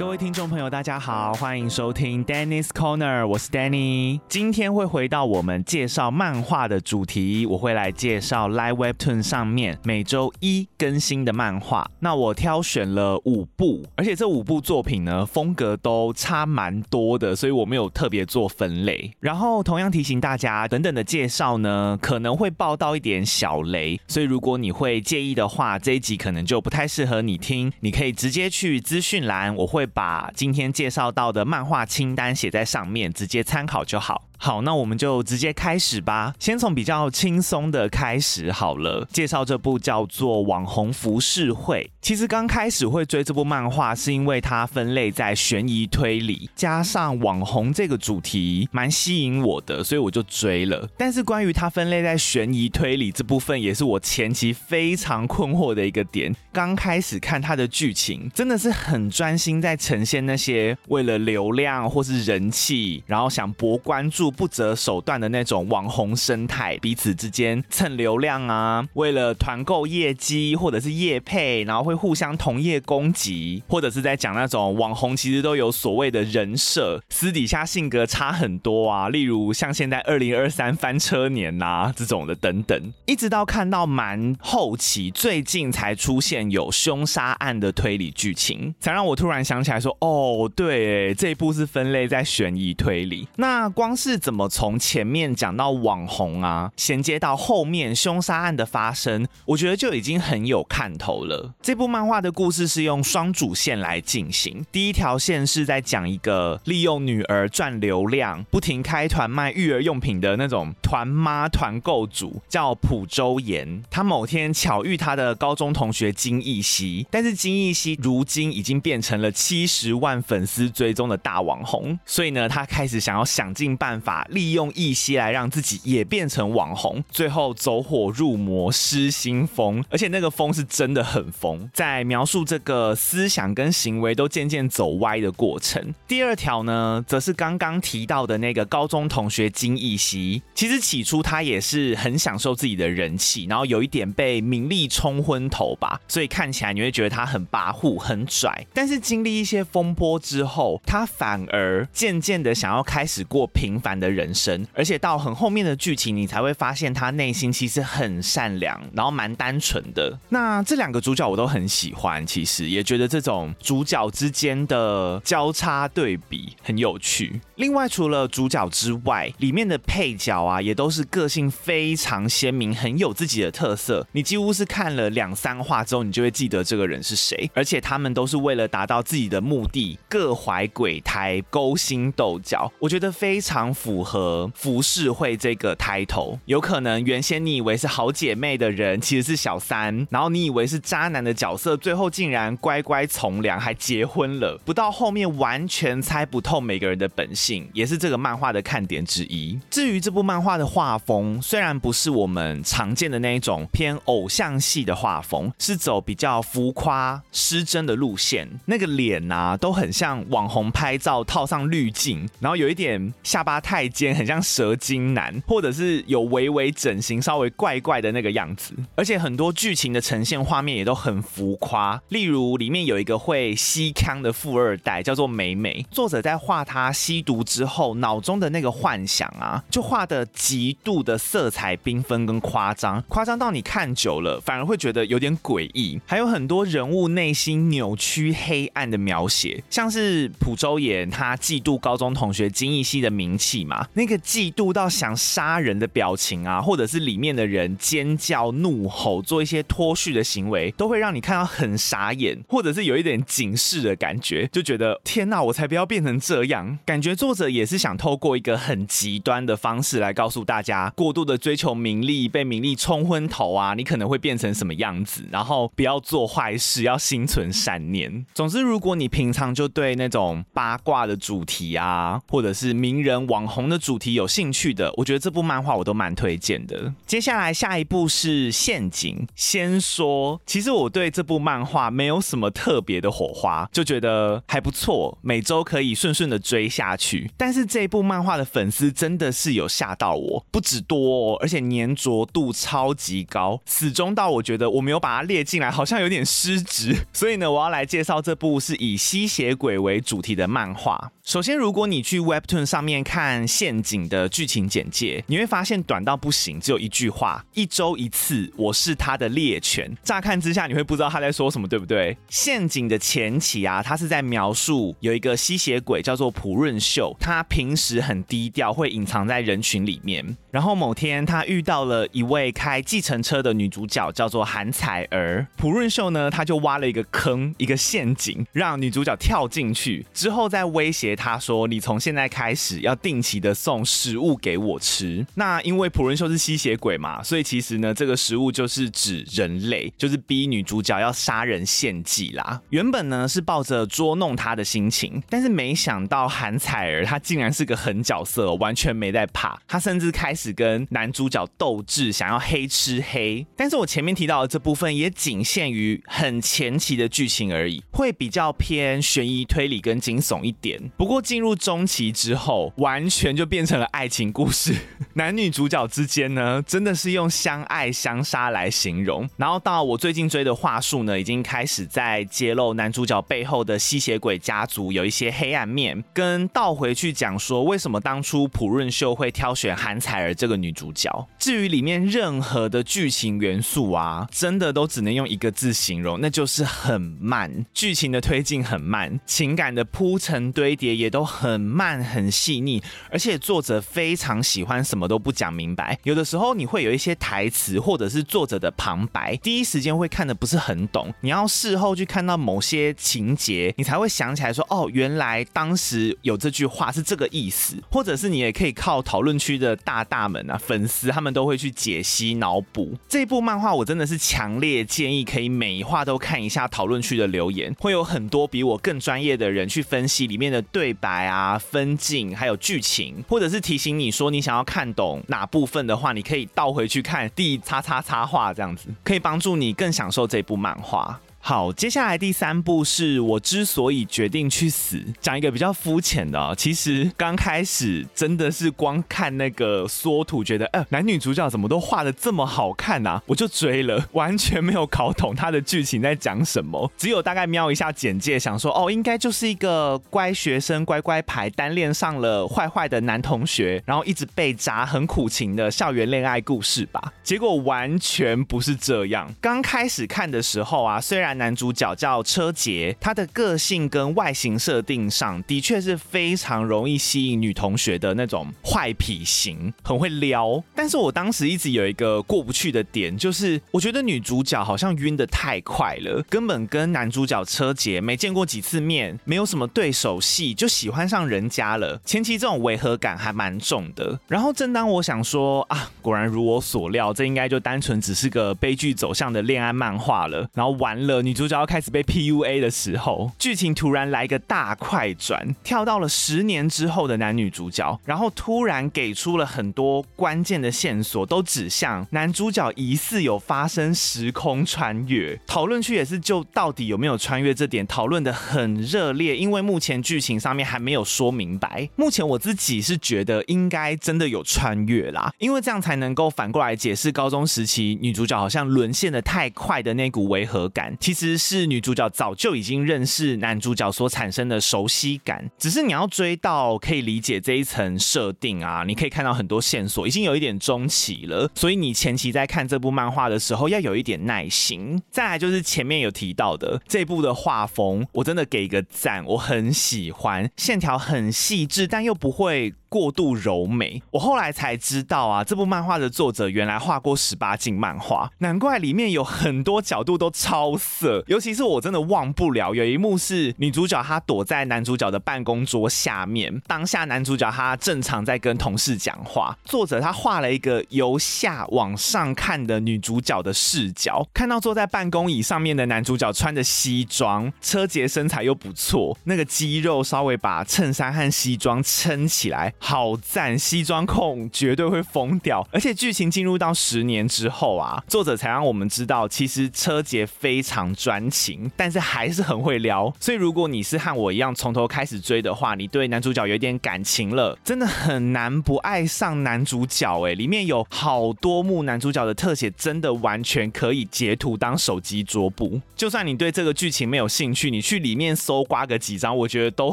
各位听众朋友，大家好，欢迎收听 Dennis Corner，我是 Danny。今天会回到我们介绍漫画的主题，我会来介绍 Live Webtoon 上面每周一更新的漫画。那我挑选了五部，而且这五部作品呢，风格都差蛮多的，所以我没有特别做分类。然后同样提醒大家，等等的介绍呢，可能会爆到一点小雷，所以如果你会介意的话，这一集可能就不太适合你听。你可以直接去资讯栏，我会。把今天介绍到的漫画清单写在上面，直接参考就好。好，那我们就直接开始吧。先从比较轻松的开始好了，介绍这部叫做《网红浮世绘》。其实刚开始会追这部漫画，是因为它分类在悬疑推理，加上网红这个主题蛮吸引我的，所以我就追了。但是关于它分类在悬疑推理这部分，也是我前期非常困惑的一个点。刚开始看它的剧情，真的是很专心在呈现那些为了流量或是人气，然后想博关注。不择手段的那种网红生态，彼此之间蹭流量啊，为了团购业绩或者是业配，然后会互相同业攻击，或者是在讲那种网红其实都有所谓的人设，私底下性格差很多啊。例如像现在二零二三翻车年呐、啊、这种的等等，一直到看到蛮后期，最近才出现有凶杀案的推理剧情，才让我突然想起来说，哦，对，这一部是分类在悬疑推理。那光是怎么从前面讲到网红啊，衔接到后面凶杀案的发生，我觉得就已经很有看头了。这部漫画的故事是用双主线来进行，第一条线是在讲一个利用女儿赚流量，不停开团卖育儿用品的那种团妈团购主，叫朴周妍。她某天巧遇她的高中同学金艺熙，但是金艺熙如今已经变成了七十万粉丝追踪的大网红，所以呢，她开始想要想尽办法。利用一些来让自己也变成网红，最后走火入魔失心疯，而且那个疯是真的很疯，在描述这个思想跟行为都渐渐走歪的过程。第二条呢，则是刚刚提到的那个高中同学金艺熙，其实起初他也是很享受自己的人气，然后有一点被名利冲昏头吧，所以看起来你会觉得他很跋扈、很拽。但是经历一些风波之后，他反而渐渐的想要开始过平凡的人生，而且到很后面的剧情，你才会发现他内心其实很善良，然后蛮单纯的。那这两个主角我都很喜欢，其实也觉得这种主角之间的交叉对比很有趣。另外，除了主角之外，里面的配角啊，也都是个性非常鲜明，很有自己的特色。你几乎是看了两三话之后，你就会记得这个人是谁。而且他们都是为了达到自己的目的，各怀鬼胎，勾心斗角。我觉得非常符合浮世绘这个 title。有可能原先你以为是好姐妹的人，其实是小三；然后你以为是渣男的角色，最后竟然乖乖从良，还结婚了。不到后面完全猜不透每个人的本性。也是这个漫画的看点之一。至于这部漫画的画风，虽然不是我们常见的那一种偏偶像系的画风，是走比较浮夸、失真的路线。那个脸啊，都很像网红拍照套上滤镜，然后有一点下巴太尖，很像蛇精男，或者是有微微整形，稍微怪怪的那个样子。而且很多剧情的呈现画面也都很浮夸，例如里面有一个会吸锵的富二代，叫做美美。作者在画他吸毒之后，脑中的那个幻想啊，就画的极度的色彩缤纷跟夸张，夸张到你看久了反而会觉得有点诡异。还有很多人物内心扭曲黑暗的描写，像是朴周妍他嫉妒高中同学金艺熙的名气嘛，那个嫉妒到想杀人的表情啊，或者是里面的人尖叫怒吼，做一些脱序的行为，都会让你看到很傻眼，或者是有一点警示的感觉，就觉得天哪，我才不要变成这样，感觉作者也是想透过一个很极端的方式来告诉大家，过度的追求名利，被名利冲昏头啊，你可能会变成什么样子，然后不要做坏事，要心存善念。总之，如果你平常就对那种八卦的主题啊，或者是名人网红的主题有兴趣的，我觉得这部漫画我都蛮推荐的。接下来下一部是《陷阱》，先说，其实我对这部漫画没有什么特别的火花，就觉得还不错，每周可以顺顺的追下去。但是这部漫画的粉丝真的是有吓到我，不止多哦，而且粘着度超级高，死忠到我觉得我没有把它列进来，好像有点失职。所以呢，我要来介绍这部是以吸血鬼为主题的漫画。首先，如果你去 Webtoon 上面看《陷阱》的剧情简介，你会发现短到不行，只有一句话：一周一次，我是他的猎犬。乍看之下，你会不知道他在说什么，对不对？《陷阱》的前期啊，他是在描述有一个吸血鬼叫做朴润秀，他平时很低调，会隐藏在人群里面。然后某天，他遇到了一位开计程车的女主角，叫做韩彩儿。朴润秀呢，他就挖了一个坑，一个陷阱，让女主角跳进去，之后再威胁。他说：“你从现在开始要定期的送食物给我吃。那因为朴润秀是吸血鬼嘛，所以其实呢，这个食物就是指人类，就是逼女主角要杀人献祭啦。原本呢是抱着捉弄他的心情，但是没想到韩彩儿她竟然是个狠角色，完全没在怕。她甚至开始跟男主角斗智，想要黑吃黑。但是我前面提到的这部分也仅限于很前期的剧情而已，会比较偏悬疑推理跟惊悚一点。不过进入中期之后，完全全就变成了爱情故事。男女主角之间呢，真的是用相爱相杀来形容。然后到我最近追的话术呢，已经开始在揭露男主角背后的吸血鬼家族有一些黑暗面，跟倒回去讲说为什么当初朴润秀会挑选韩彩儿这个女主角。至于里面任何的剧情元素啊，真的都只能用一个字形容，那就是很慢。剧情的推进很慢，情感的铺陈堆叠。也都很慢很细腻，而且作者非常喜欢什么都不讲明白。有的时候你会有一些台词或者是作者的旁白，第一时间会看得不是很懂。你要事后去看到某些情节，你才会想起来说：“哦，原来当时有这句话是这个意思。”或者是你也可以靠讨论区的大大们啊，粉丝他们都会去解析脑补。这部漫画我真的是强烈建议可以每一话都看一下讨论区的留言，会有很多比我更专业的人去分析里面的。对白啊，分镜，还有剧情，或者是提醒你说你想要看懂哪部分的话，你可以倒回去看第叉叉叉画，这样子可以帮助你更享受这部漫画。好，接下来第三部是我之所以决定去死，讲一个比较肤浅的啊。其实刚开始真的是光看那个缩图，觉得呃，男女主角怎么都画的这么好看啊，我就追了，完全没有搞懂他的剧情在讲什么，只有大概瞄一下简介，想说哦，应该就是一个乖学生乖乖牌单恋上了坏坏的男同学，然后一直被渣，很苦情的校园恋爱故事吧。结果完全不是这样。刚开始看的时候啊，虽然男主角叫车杰，他的个性跟外形设定上的确是非常容易吸引女同学的那种坏脾型，很会撩。但是我当时一直有一个过不去的点，就是我觉得女主角好像晕得太快了，根本跟男主角车杰没见过几次面，没有什么对手戏就喜欢上人家了。前期这种违和感还蛮重的。然后正当我想说啊，果然如我所料，这应该就单纯只是个悲剧走向的恋爱漫画了。然后完了。女主角要开始被 PUA 的时候，剧情突然来个大快转，跳到了十年之后的男女主角，然后突然给出了很多关键的线索，都指向男主角疑似有发生时空穿越。讨论区也是就到底有没有穿越这点讨论的很热烈，因为目前剧情上面还没有说明白。目前我自己是觉得应该真的有穿越啦，因为这样才能够反过来解释高中时期女主角好像沦陷的太快的那股违和感。其实是女主角早就已经认识男主角所产生的熟悉感，只是你要追到可以理解这一层设定啊，你可以看到很多线索，已经有一点中期了，所以你前期在看这部漫画的时候要有一点耐心。再来就是前面有提到的这部的画风，我真的给一个赞，我很喜欢，线条很细致，但又不会过度柔美。我后来才知道啊，这部漫画的作者原来画过十八禁漫画，难怪里面有很多角度都超色，尤其是我真的忘不了有一幕是女主角她躲在男主角的办公桌下面，当下男主角他正常在跟同事讲话，作者他画了一个由下往上看的女主角的视角，看到坐在办公椅上面的男主角穿着西装，车杰身材又不错，那个肌肉稍微把衬衫和西装撑起来，好赞，西装控绝对会疯掉。而且剧情进入到十年之后啊，作者才让我们知道，其实车杰非常专情，但是还是很会撩。所以如果你是和我一样从头开始追的话，你对男主角有点感情了，真的很难不爱上男主角哎。里面有好多幕男主角的特写，真的完全可以截图当手机桌布。就算你对这个剧情没有兴趣，你去里面搜刮个几张，我觉得都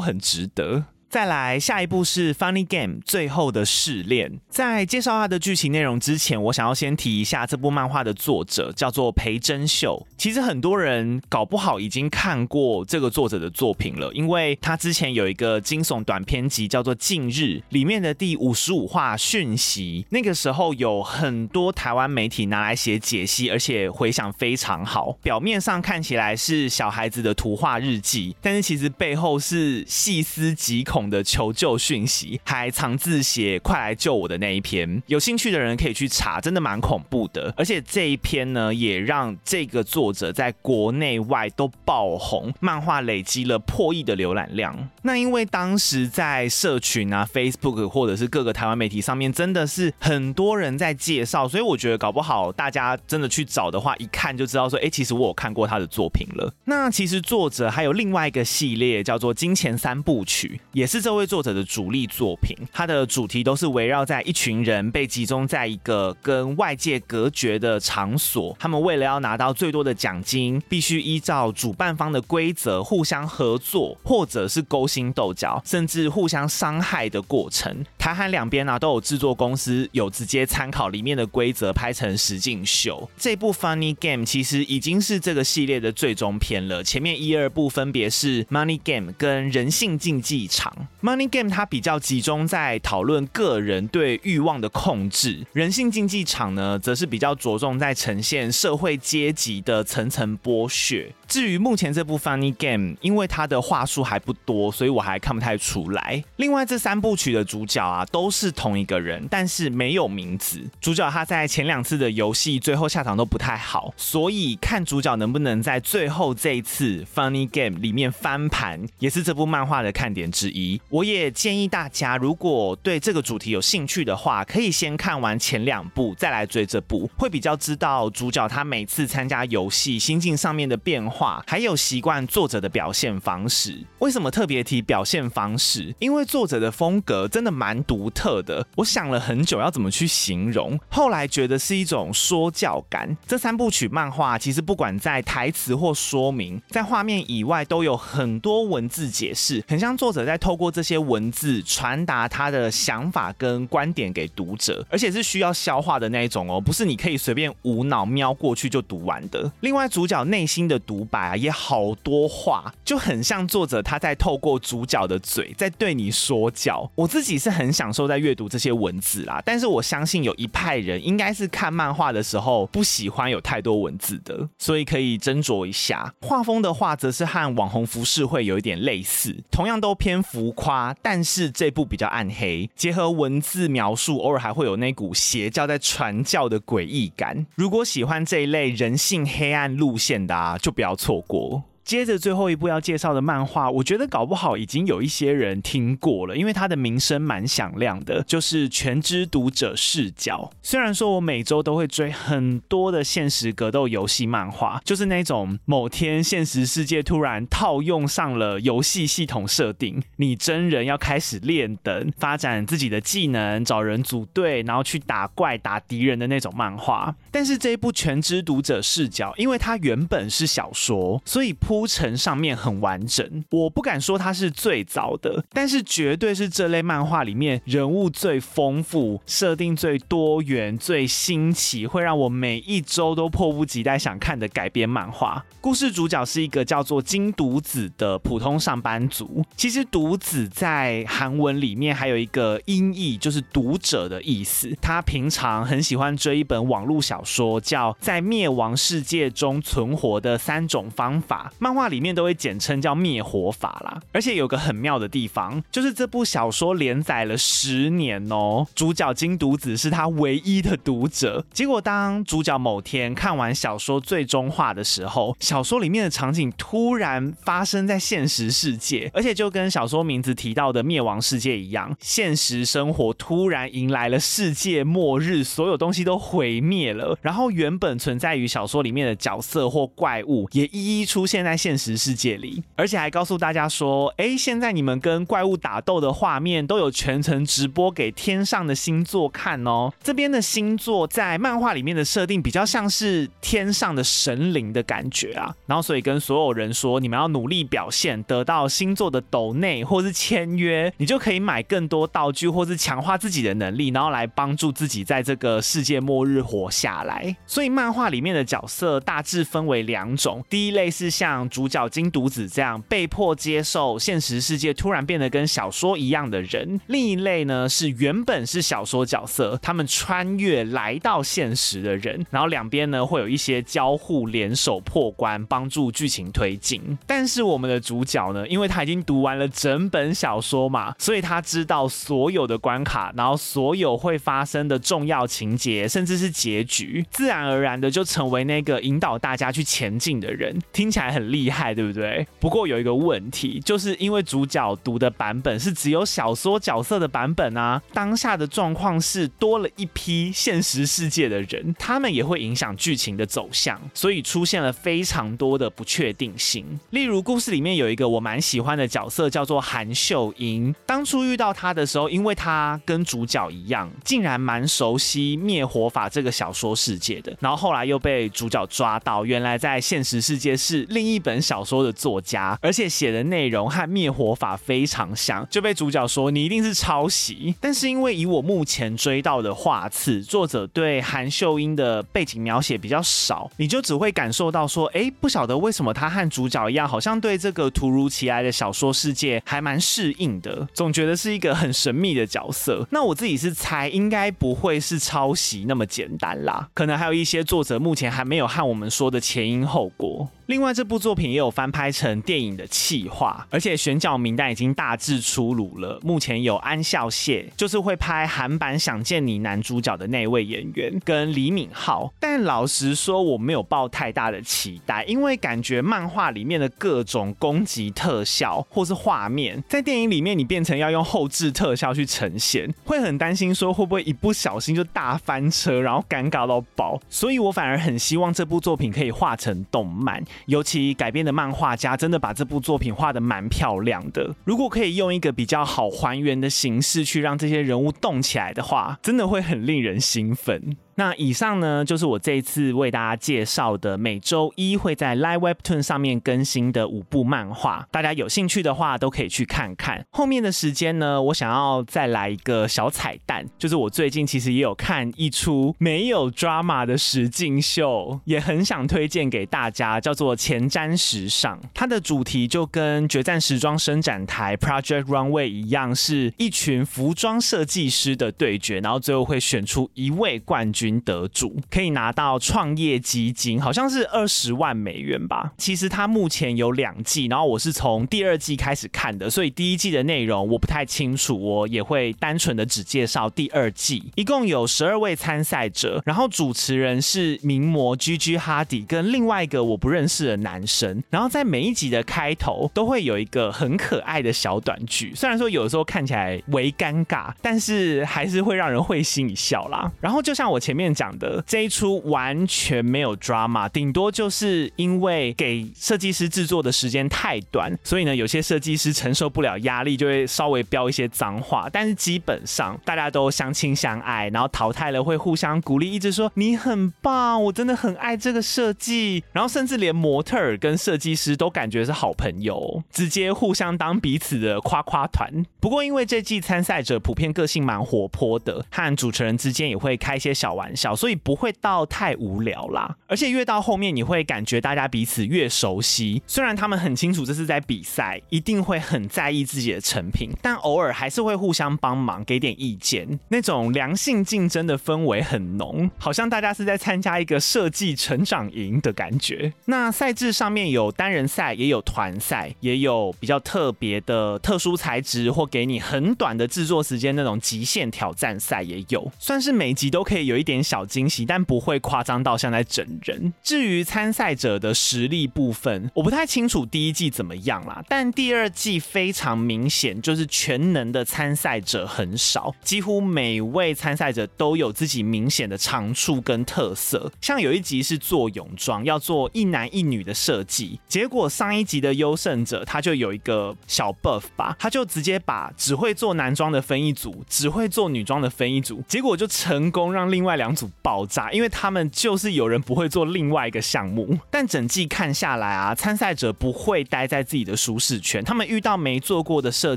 很值得。再来，下一部是《Funny Game》最后的试炼。在介绍它的剧情内容之前，我想要先提一下这部漫画的作者叫做裴真秀。其实很多人搞不好已经看过这个作者的作品了，因为他之前有一个惊悚短篇集叫做《近日》，里面的第五十五话讯息，那个时候有很多台湾媒体拿来写解析，而且回响非常好。表面上看起来是小孩子的图画日记，但是其实背后是细思极恐的求救讯息，还藏字写“快来救我”的那一篇，有兴趣的人可以去查，真的蛮恐怖的。而且这一篇呢，也让这个作者在国内外都爆红，漫画累积了破亿的浏览量。那因为当时在社群啊、Facebook 或者是各个台湾媒体上面，真的是很多人在介绍，所以我觉得搞不好大家真的去找的话，一看就知道说，哎，其实我有看过他的作品了。那其实作者还有另外一个系列叫做《金钱三部曲》，也是这位作者的主力作品，它的主题都是围绕在一群人被集中在一个跟外界隔绝的场所，他们为了要拿到最多的奖金，必须依照主办方的规则互相合作，或者是勾心斗角，甚至互相伤害的过程。台韩两边呢都有制作公司有直接参考里面的规则拍成实境秀。这部 Funny Game 其实已经是这个系列的最终篇了，前面一二部分别是 Money Game 跟人性竞技场。Money Game 它比较集中在讨论个人对欲望的控制，人性竞技场呢，则是比较着重在呈现社会阶级的层层剥削。至于目前这部 Funny Game，因为它的话数还不多，所以我还看不太出来。另外这三部曲的主角啊，都是同一个人，但是没有名字。主角他在前两次的游戏最后下场都不太好，所以看主角能不能在最后这一次 Funny Game 里面翻盘，也是这部漫画的看点之一。我也建议大家，如果对这个主题有兴趣的话，可以先看完前两部，再来追这部，会比较知道主角他每次参加游戏心境上面的变化。还有习惯作者的表现方式。为什么特别提表现方式？因为作者的风格真的蛮独特的。我想了很久要怎么去形容，后来觉得是一种说教感。这三部曲漫画其实不管在台词或说明，在画面以外都有很多文字解释，很像作者在透过这些文字传达他的想法跟观点给读者，而且是需要消化的那一种哦，不是你可以随便无脑瞄过去就读完的。另外，主角内心的独白啊，也好多话，就很像作者他在透过主角的嘴在对你说教。我自己是很享受在阅读这些文字啦，但是我相信有一派人应该是看漫画的时候不喜欢有太多文字的，所以可以斟酌一下。画风的话，则是和网红服饰会有一点类似，同样都偏浮夸，但是这部比较暗黑，结合文字描述，偶尔还会有那股邪教在传教的诡异感。如果喜欢这一类人性黑暗路线的啊，就不要。错过。接着最后一部要介绍的漫画，我觉得搞不好已经有一些人听过了，因为它的名声蛮响亮的，就是《全知读者视角》。虽然说我每周都会追很多的现实格斗游戏漫画，就是那种某天现实世界突然套用上了游戏系统设定，你真人要开始练等，发展自己的技能，找人组队，然后去打怪打敌人的那种漫画。但是这一部《全知读者视角》，因为它原本是小说，所以铺陈上面很完整，我不敢说它是最早的，但是绝对是这类漫画里面人物最丰富、设定最多元、最新奇，会让我每一周都迫不及待想看的改编漫画。故事主角是一个叫做金独子的普通上班族。其实独子在韩文里面还有一个音译，就是读者的意思。他平常很喜欢追一本网络小说，叫《在灭亡世界中存活的三种方法》。漫画里面都会简称叫灭火法啦。而且有个很妙的地方，就是这部小说连载了十年哦，主角金独子是他唯一的读者。结果当主角某天看完小说最终话的时候，小说里面的场景突然发生在现实世界，而且就跟小说名字提到的灭亡世界一样，现实生活突然迎来了世界末日，所有东西都毁灭了。然后原本存在于小说里面的角色或怪物也一一出现在现实世界里，而且还告诉大家说：“哎，现在你们跟怪物打斗的画面都有全程直播给天上的星座看哦。”这边的星座在漫画里面的设定比较像是天上的神灵的感觉啊。然后所以跟所有人说：“你们要努力表现，得到星座的斗内或是签约，你就可以买更多道具或是强化自己的能力，然后来帮助自己在这个世界末日活下来。”所以漫画里面的角色大致分为两种，第一类是像像主角金独子这样被迫接受现实世界突然变得跟小说一样的人，另一类呢是原本是小说角色，他们穿越来到现实的人，然后两边呢会有一些交互联手破关，帮助剧情推进。但是我们的主角呢，因为他已经读完了整本小说嘛，所以他知道所有的关卡，然后所有会发生的重要情节，甚至是结局，自然而然的就成为那个引导大家去前进的人，听起来很厉害，对不对？不过有一个问题，就是因为主角读的版本是只有小说角色的版本啊，当下的状况是多了一批现实世界的人，他们也会影响剧情的走向，所以出现了非常多的不确定性。例如，故事里面有一个我蛮喜欢的角色，叫做韩秀英。当初遇到他的时候，因为他跟主角一样，竟然蛮熟悉灭火法这个小说世界的。然后后来又被主角抓到，原来在现实世界是另一本小说的作家，而且写的内容和灭火法非常像，就被主角说你一定是抄袭。但是因为以我目前追到的画次，作者对韩秀英的背景描写比较少，你就只会感受到说，哎，不晓得为什么他和主角一样，好像对这个突如其来的小说世界还蛮适应的，总觉得是一个很神秘的角色。那我自己是猜，应该不会是抄袭那么简单啦，可能还有。一些作者目前还没有和我们说的前因后果。另外，这部作品也有翻拍成电影的企划，而且选角名单已经大致出炉了。目前有安孝燮，就是会拍韩版《想见你》男主角的那位演员，跟李敏镐。但老实说，我没有抱太大的期待，因为感觉漫画里面的各种攻击特效或是画面，在电影里面你变成要用后置特效去呈现，会很担心说会不会一不小心就大翻车，然后尴尬到爆。所以我反而很希望这部作品可以画成动漫。尤其改编的漫画家真的把这部作品画得蛮漂亮的。如果可以用一个比较好还原的形式去让这些人物动起来的话，真的会很令人兴奋。那以上呢，就是我这一次为大家介绍的每周一会在 Live Webtoon 上面更新的五部漫画。大家有兴趣的话，都可以去看看。后面的时间呢，我想要再来一个小彩蛋，就是我最近其实也有看一出没有 drama 的实境秀，也很想推荐给大家，叫做《前瞻时尚》。它的主题就跟《决战时装伸展台》Project Runway 一样，是一群服装设计师的对决，然后最后会选出一位冠军。得主可以拿到创业基金，好像是二十万美元吧。其实它目前有两季，然后我是从第二季开始看的，所以第一季的内容我不太清楚，我也会单纯的只介绍第二季。一共有十二位参赛者，然后主持人是名模 Gigi Hadid 跟另外一个我不认识的男生。然后在每一集的开头都会有一个很可爱的小短剧，虽然说有时候看起来微尴尬，但是还是会让人会心一笑啦。然后就像我前面面讲的这一出完全没有 drama，顶多就是因为给设计师制作的时间太短，所以呢，有些设计师承受不了压力，就会稍微飙一些脏话。但是基本上大家都相亲相爱，然后淘汰了会互相鼓励，一直说你很棒，我真的很爱这个设计。然后甚至连模特儿跟设计师都感觉是好朋友，直接互相当彼此的夸夸团。不过因为这季参赛者普遍个性蛮活泼的，和主持人之间也会开一些小玩玩笑，所以不会到太无聊啦。而且越到后面，你会感觉大家彼此越熟悉。虽然他们很清楚这是在比赛，一定会很在意自己的成品，但偶尔还是会互相帮忙，给点意见。那种良性竞争的氛围很浓，好像大家是在参加一个设计成长营的感觉。那赛制上面有单人赛，也有团赛，也有比较特别的特殊材质或给你很短的制作时间那种极限挑战赛也有，算是每集都可以有一点小惊喜，但不会夸张到像在整人。至于参赛者的实力部分，我不太清楚第一季怎么样啦，但第二季非常明显，就是全能的参赛者很少，几乎每位参赛者都有自己明显的长处跟特色。像有一集是做泳装，要做一男一女的设计，结果上一集的优胜者他就有一个小 buff 吧，他就直接把只会做男装的分一组，只会做女装的分一组，结果就成功让另外两组爆炸，因为他们就是有人不会做另外一个项目。但整季看下来啊，参赛者不会待在自己的舒适圈，他们遇到没做过的设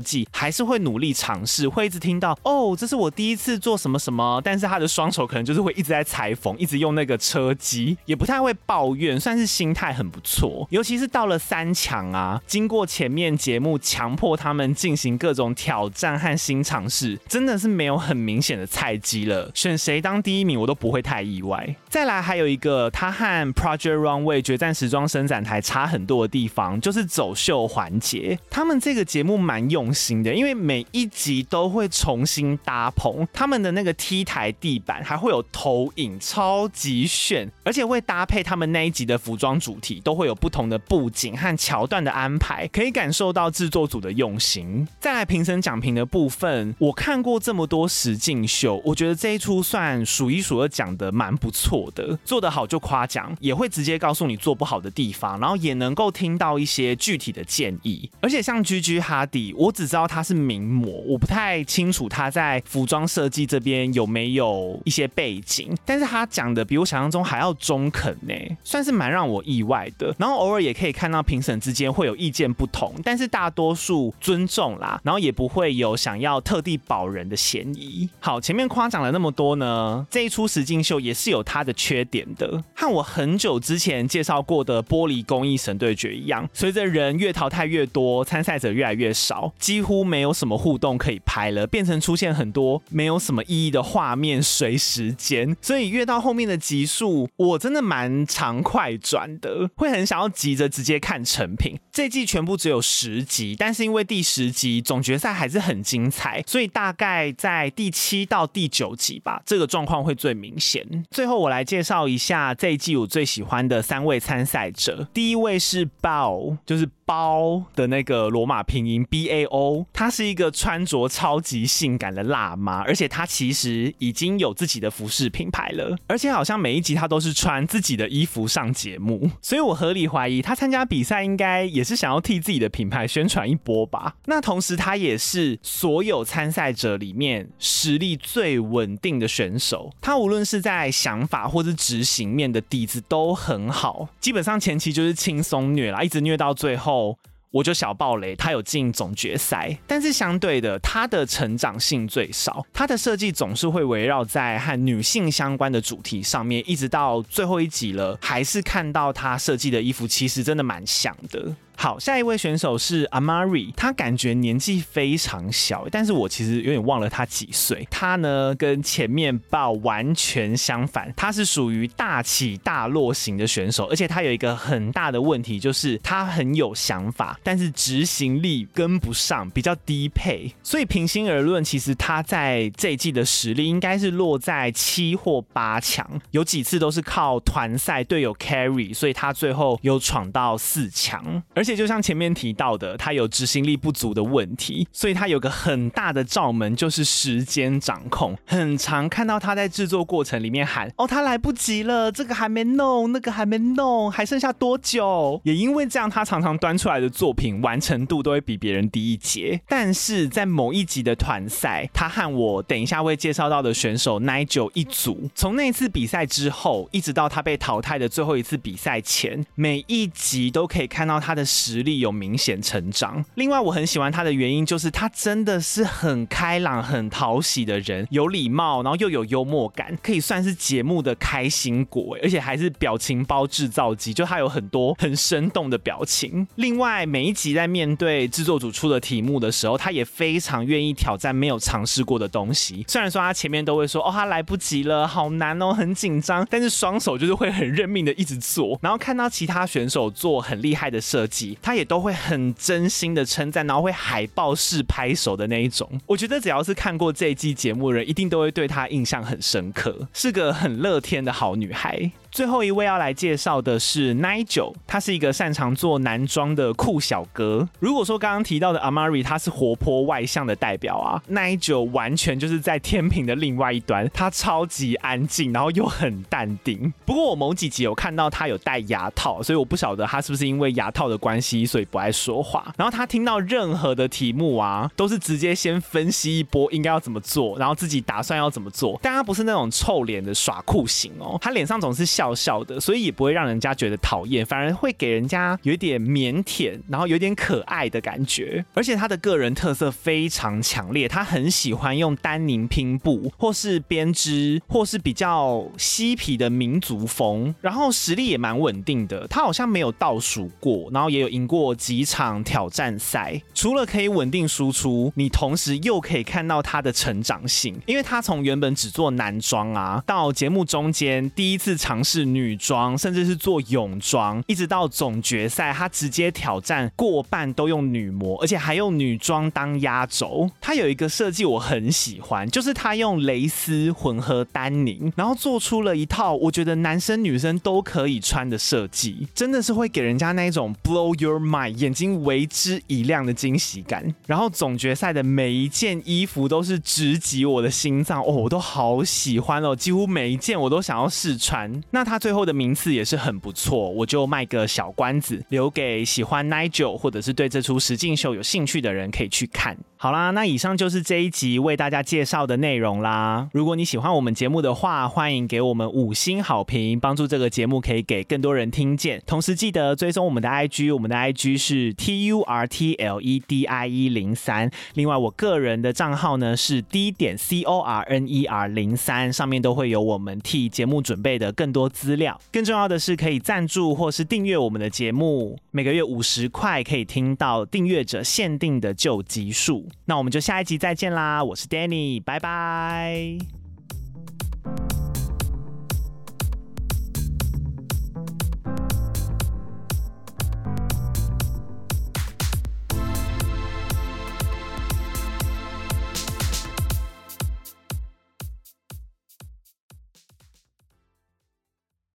计，还是会努力尝试，会一直听到哦，这是我第一次做什么什么，但是他的双手可能就是会一直在裁缝，一直用那个车机，也不太会抱怨，算是心态很不错。尤其是到了三强啊，经过前面节目强迫他们进行各种挑战和新尝试，真的是没有很明显的菜鸡了。选谁当第一名，我都不会太意外。再来还有一个，他和 Project Runway 决战时装伸展台差很多的地方，就是走秀环节。他们这个节目蛮用心的，因为每一集都会重新搭棚，他们的那个 T 台地板还会有投影，超级炫，而且会搭配他们那一集的服装主题，都会有不同的布景和桥段的安排，可以感受到制作组的用心。再来评审讲评的部分，我看过这么多实境秀，我觉得这一出算数一数二讲的蛮不错的，做得好就夸奖，也会直接告诉你做不好的地方，然后也能够听到一些具体的建议。而且像 Gigi Hadid，我只知道他是名模，我不太清楚他在服装设计这边有没有一些背景，但是他讲的比我想象中还要中肯呢，算是蛮让我意外的。然后偶尔也可以看到评审之间会有意见不同，但是大多数尊重啦，然后也不会有想要特地保人的嫌疑。好，前面夸奖了那么多呢，这一出实境秀也是有它的缺点的，和我很久之前介绍过的玻璃工艺神对决一样，随着人越淘汰越多，参赛者越来越少，几乎没有什么互动可以拍了，变成出现很多没有什么意义的画面、随时间，所以越到后面的集数，我真的蛮常快转的，会很想要急着直接看成品。这季全部只有十集，但是因为第十集总决赛还是很精彩，所以大概在第七到第九集吧，这个状况会最明显。最后我来介绍一下这一季我最喜欢的三位参赛者，第一位是 Bao，就是。包的那个罗马拼音 B A O，她是一个穿着超级性感的辣妈，而且她其实已经有自己的服饰品牌了，而且好像每一集她都是穿自己的衣服上节目，所以我合理怀疑她参加比赛应该也是想要替自己的品牌宣传一波吧。那同时她也是所有参赛者里面实力最稳定的选手，她无论是在想法或是执行面的底子都很好，基本上前期就是轻松虐啦，一直虐到最后。我就小爆雷，他有进总决赛，但是相对的，他的成长性最少，他的设计总是会围绕在和女性相关的主题上面，一直到最后一集了，还是看到他设计的衣服其实真的蛮像的。好，下一位选手是 Amari，他感觉年纪非常小，但是我其实有点忘了他几岁。他呢跟前面爆完全相反，他是属于大起大落型的选手，而且他有一个很大的问题，就是他很有想法，但是执行力跟不上，比较低配。所以平心而论，其实他在这一季的实力应该是落在七或八强，有几次都是靠团赛队友 carry，所以他最后有闯到四强，而且。就像前面提到的，他有执行力不足的问题，所以他有个很大的罩门，就是时间掌控。很常看到他在制作过程里面喊：“哦，他来不及了，这个还没弄，那个还没弄，还剩下多久？”也因为这样，他常常端出来的作品完成度都会比别人低一截。但是在某一集的团赛，他和我等一下会介绍到的选手 Nigel 一组，从那次比赛之后，一直到他被淘汰的最后一次比赛前，每一集都可以看到他的。实力有明显成长。另外，我很喜欢他的原因就是他真的是很开朗、很讨喜的人，有礼貌，然后又有幽默感，可以算是节目的开心果，而且还是表情包制造机，就他有很多很生动的表情。另外，每一集在面对制作组出的题目的时候，他也非常愿意挑战没有尝试过的东西。虽然说他前面都会说哦，他来不及了，好难哦，很紧张，但是双手就是会很认命的一直做。然后看到其他选手做很厉害的设计，她也都会很真心的称赞，然后会海报式拍手的那一种。我觉得只要是看过这一季节目的人，一定都会对她印象很深刻，是个很乐天的好女孩。最后一位要来介绍的是 Nigel，他是一个擅长做男装的酷小哥。如果说刚刚提到的 Amari 他是活泼外向的代表啊，Nigel 完全就是在天平的另外一端，他超级安静，然后又很淡定。不过我某几集有看到他有戴牙套，所以我不晓得他是不是因为牙套的关系，所以不爱说话。然后他听到任何的题目啊，都是直接先分析一波应该要怎么做，然后自己打算要怎么做。但他不是那种臭脸的耍酷型哦，他脸上总是笑。笑笑的，所以也不会让人家觉得讨厌，反而会给人家有点腼腆，然后有点可爱的感觉。而且他的个人特色非常强烈，他很喜欢用丹宁拼布，或是编织，或是比较嬉皮的民族风。然后实力也蛮稳定的，他好像没有倒数过，然后也有赢过几场挑战赛。除了可以稳定输出，你同时又可以看到他的成长性，因为他从原本只做男装啊，到节目中间第一次尝试。是女装，甚至是做泳装，一直到总决赛，他直接挑战过半都用女模，而且还用女装当压轴。他有一个设计我很喜欢，就是他用蕾丝混合丹宁，然后做出了一套我觉得男生女生都可以穿的设计，真的是会给人家那种 blow your mind，眼睛为之一亮的惊喜感。然后总决赛的每一件衣服都是直击我的心脏哦，我都好喜欢哦，几乎每一件我都想要试穿。那他最后的名次也是很不错，我就卖个小关子，留给喜欢 Nigel 或者是对这出实境秀有兴趣的人可以去看。好啦，那以上就是这一集为大家介绍的内容啦。如果你喜欢我们节目的话，欢迎给我们五星好评，帮助这个节目可以给更多人听见。同时记得追踪我们的 IG，我们的 IG 是 T U R T L E D I E 零三。另外，我个人的账号呢是 D 点 C O R N E R 零三，上面都会有我们替节目准备的更多资料。更重要的是，可以赞助或是订阅我们的节目，每个月五十块可以听到订阅者限定的旧集数。那我们就下一集再见啦！我是 Danny，拜拜。